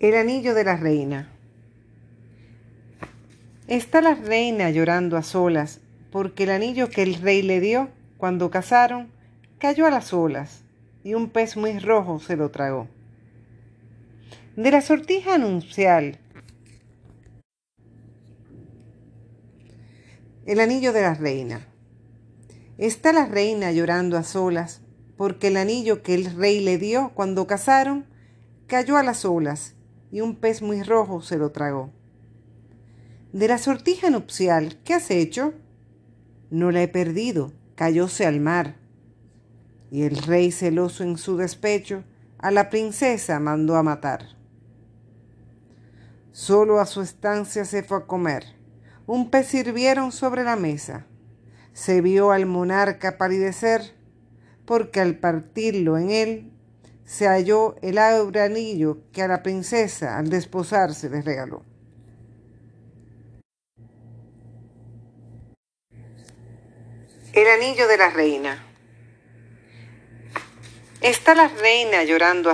El anillo de la reina. Está la reina llorando a solas porque el anillo que el rey le dio cuando casaron cayó a las olas y un pez muy rojo se lo tragó. De la sortija nupcial. El anillo de la reina. Está la reina llorando a solas porque el anillo que el rey le dio cuando casaron cayó a las olas y un pez muy rojo se lo tragó. De la sortija nupcial, ¿qué has hecho? No la he perdido, cayóse al mar. Y el rey celoso en su despecho a la princesa mandó a matar. Solo a su estancia se fue a comer. Un pez sirvieron sobre la mesa. Se vio al monarca palidecer, porque al partirlo en él se halló el aure anillo que a la princesa al desposarse le regaló. El anillo de la reina. Está la reina llorando